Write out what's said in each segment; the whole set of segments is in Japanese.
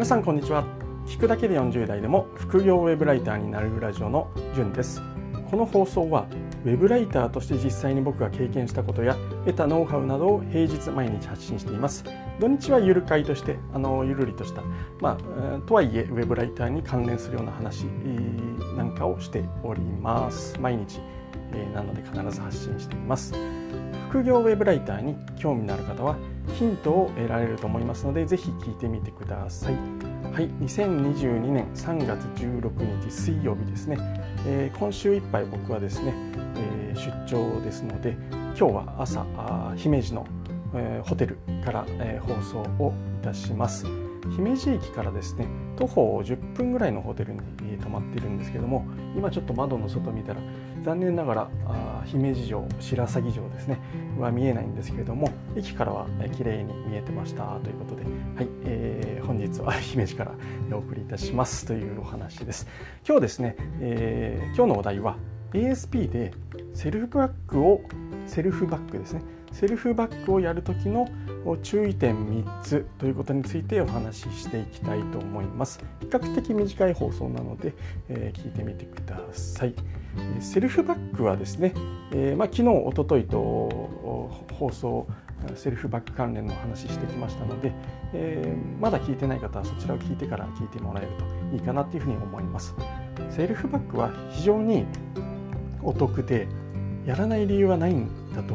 皆さんこんにちは。聞くだけで40代でも副業ウェブライターになるラジオのじゅんです。この放送はウェブライターとして実際に僕が経験したことや得たノウハウなどを平日毎日発信しています。土日はゆる会としてあのゆるりとした、まあ、とはいえウェブライターに関連するような話なんかをしております。毎日なので必ず発信しています。副業ウェブライターに興味のある方はヒントを得られると思いますのでぜひ聞いてみてください。はい2022年3月16日水曜日ですね、えー、今週いっぱい僕はですね、えー、出張ですので今日は朝姫路の、えー、ホテルから、え放送をいたします。姫路駅からですね徒歩10分ぐらいのホテルに泊まっているんですけども今ちょっと窓の外見たら残念ながらあ姫路城白鷺城ですねは見えないんですけれども駅からは綺麗に見えてましたということで、はいえー、本日は 姫路からお送りいたしますというお話です。今日ですね、えー、今日のお題は ASP でセルフバックをセルフバックですねセルフバックをやるときの注意点3つということについてお話ししていきたいと思います。比較的短い放送なので、えー、聞いてみてください。セルフバックはですね、えー、まあ、昨日おとといと放送セルフバック関連の話してきましたので、えー、まだ聞いてない方はそちらを聞いてから聞いてもらえるといいかなというふうに思います。セルフバックは非常にお得でやらない理由はないんだと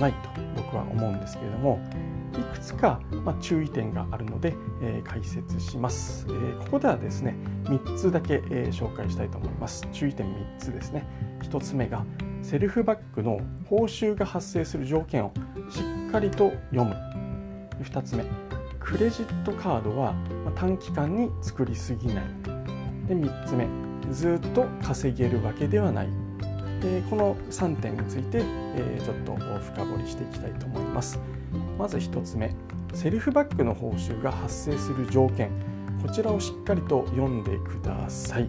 ないと僕は思うんですけれどもいくつか、ま注意点があるので、え解説します、えここではですね3つだけ、え紹介したいと思います。注意点3つですね。1つ目がセルフバックの報酬が発生する条件をしっかりと読む。2つ目クレジットカードは短期間に作りすぎない。で3つ目ずっと稼げるわけではない。えこの3点について、えちょっと深掘りしていきたいと思います。まず1つ目セルフバックの報酬が発生する条件。こちらをしっかりと読んでください、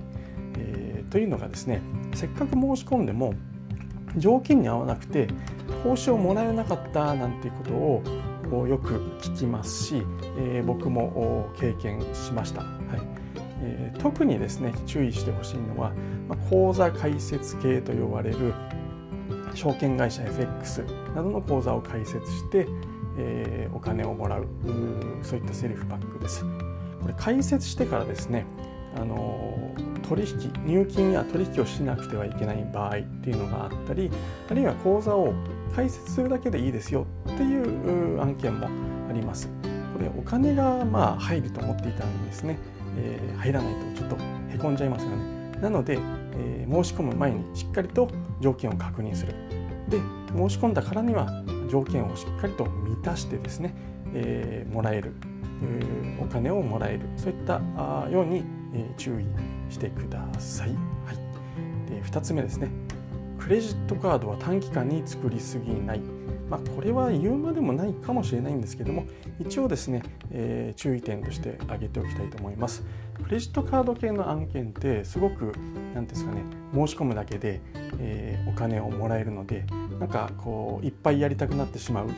えー、というのがですねせっかく申し込んでも条件に合わなくて報酬をもらえなかったなんていうことをよく聞きますし、えー、僕も経験しました、はい。えー、特にですね注意してほしいのは、まあ、口座開設系と呼ばれる証券会社 FX などの口座を開設して、えー、お金をもらうそういったセルフバックです。これ開設してからですねあの取引入金や取引をしなくてはいけない場合っていうのがあったりあるいは口座を開設するだけでいいですよっていう案件もあります。これお金がまあ入ると思っていたんですね。えー、入らないとちょっとへこんじゃいますよね。なので、えー、申し込む前にしっかりと条件を確認する。で申し込んだからには条件をしっかりと満たしてですね、えー、もらえるお金をもらえるそういったように、えー、注意してください。はい、で2つ目ですねクレジットカードは短期間に作りすぎない。まあ、これは言うまでもないかもしれないんですけども一応ですね、えー、注意点として挙げておきたいと思います。クレジットカード系の案件ってすごく何ですかね申し込むだけで、えー、お金をもらえるのでなんかこういっぱいやりたくなってしまう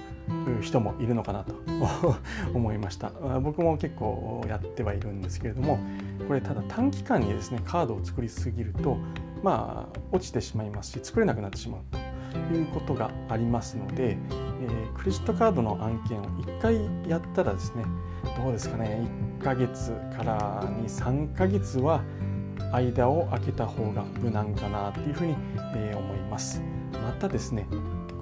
人もいるのかなと 思いました。僕も結構やってはいるんですけれどもこれただ短期間にですねカードを作りすぎるとまあ落ちてしまいますし作れなくなってしまう。いうことがありますので、えー、クレジットカードの案件を1回やったらですねどうですかね1ヶ月から23ヶ月は間を空けた方が無難かなというふうに、えー、思いますまたですね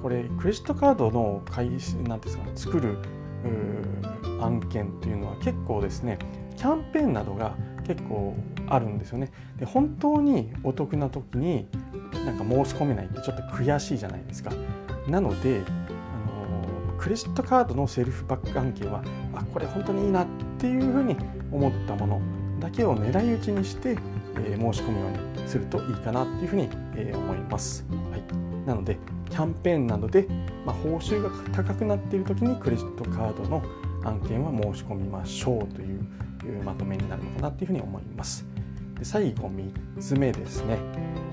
これクレジットカードの開始なんですか、ね、作る案件というのは結構ですねキャンペーンなどが結構あるんですよね。で本当にお得な時になんか申し込めないってちょっと悔しいじゃないですか。なのであのクレジットカードのセルフバック案件はあこれ本当にいいなっていうふうに思ったものだけを狙い撃ちにして、えー、申し込むようにするといいかなっていうふうに、えー、思います。はい、なのでキャンペーンなどで、まあ、報酬が高くなっている時にクレジットカードの案件は申し込みましょうというまとめになるのかなというふうに思います。で最後3つ目ですね。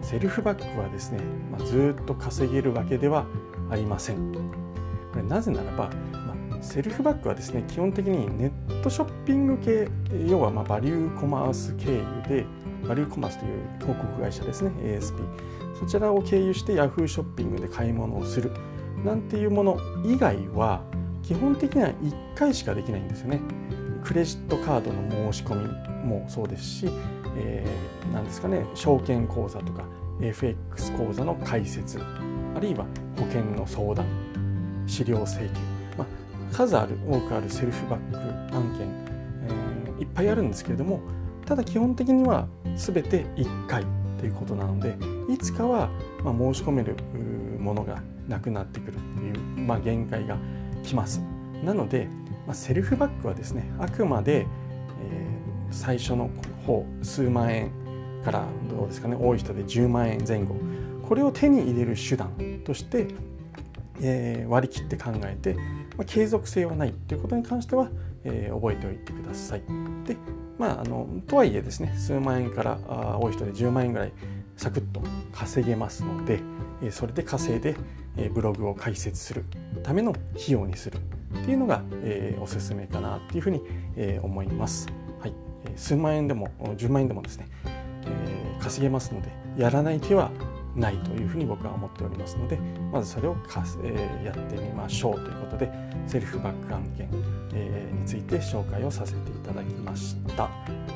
セルフバックはですね、まあ、ずっと稼げるわけではありません。これなぜならば、まあ、セルフバックはですね基本的にネットショッピング系要はまバリューコマース経由でバリューコマースという広告会社ですね ASP そちらを経由して Yahoo ショッピングで買い物をする。なんていうもの以外は基本的には1回しかできないんですよね。クレジットカードの申し込みもそうですし、えー、何ですかね証券口座とか FX 口座の開設あるいは保険の相談資料請求、まあ、数ある多くあるセルフバック案件、えー、いっぱいあるんですけれどもただ基本的には全て1回ということなのでいつかはま申し込めるものがなくなってくるっていう、まあ、限界が来ます。なので、まあ、セルフバックはですねあくまで、えー、最初の方数万円からどうですかね多い人で10万円前後これを手に入れる手段として、えー、割り切って考えて、まあ、継続性はないということに関しては、えー、覚えておいてください。でまあ、あのとはいえですね数万円からあ多い人で10万円ぐらいサクッと稼げますので、えー、それで稼いで、えー、ブログを開設するための費用にするっていうのが、えー、おすすめかなっていうふうに、えー、思います。数万円でも10万円でもですね、えー、稼げますのでやらない手はないというふうに僕は思っておりますのでまずそれをか、えー、やってみましょうということでセルフバック案件、えー、について紹介をさせていただきました、は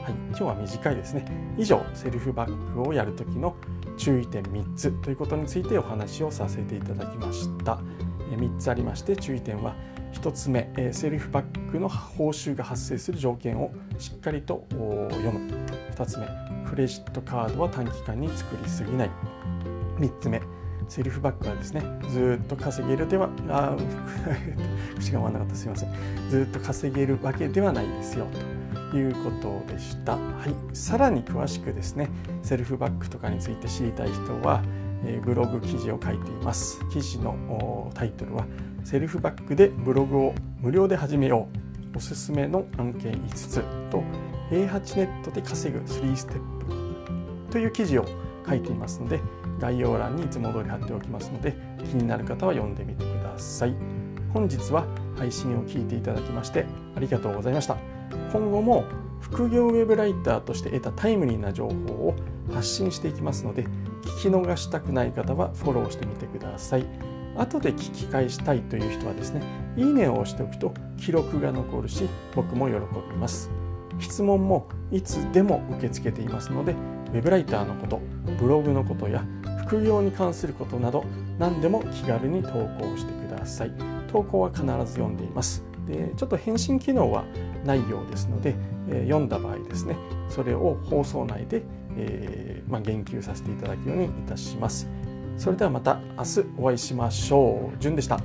い、今日は短いですね。以上セルフバックをやるときの注意点3つということについてお話をさせていただきました、えー、3つありまして注意点は1つ目えセルフバックの報酬が発生する条件をしっかりと読む。2つ目クレジットカードは短期間に作りすぎない。3つ目セルフバックはですねずっと稼げるではあ 口が回らなかった。すいません。ずっと稼げるわけではないですよ。ということでした、はい、さらに詳しくですねセルフバックとかについて知りたい人はえブログ記事を書いています。記事のタイトルはセルフバックでブログを無料で始めようおすすめの案件5つと A8 ネットで稼ぐ3ステップという記事を書いていますので概要欄にいつも通り貼っておきますので気になる方は読んでみてください。本日は配信を聞いていただきましてありがとうございました。今後も副業ウェブライターとして得たタイムリーな情報を発信していきますので聞き逃したくない方はフォローしてみてください。後で聞き返したいという人はですねいいねを押しておくと記録が残るし僕も喜びます。質問もいつでも受け付けていますのでウェブライターのことブログのことや副業に関することなど何でも気軽に投稿してください。投稿は必ず読んでいます。でちょっと返信機能はないようですので、えー、読んだ場合ですねそれを放送内で、えー、まあ、言及させていただくようにいたします。それではまた明日お会いしましょう。じゅんでした。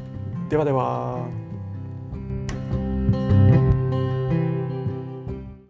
ではでは。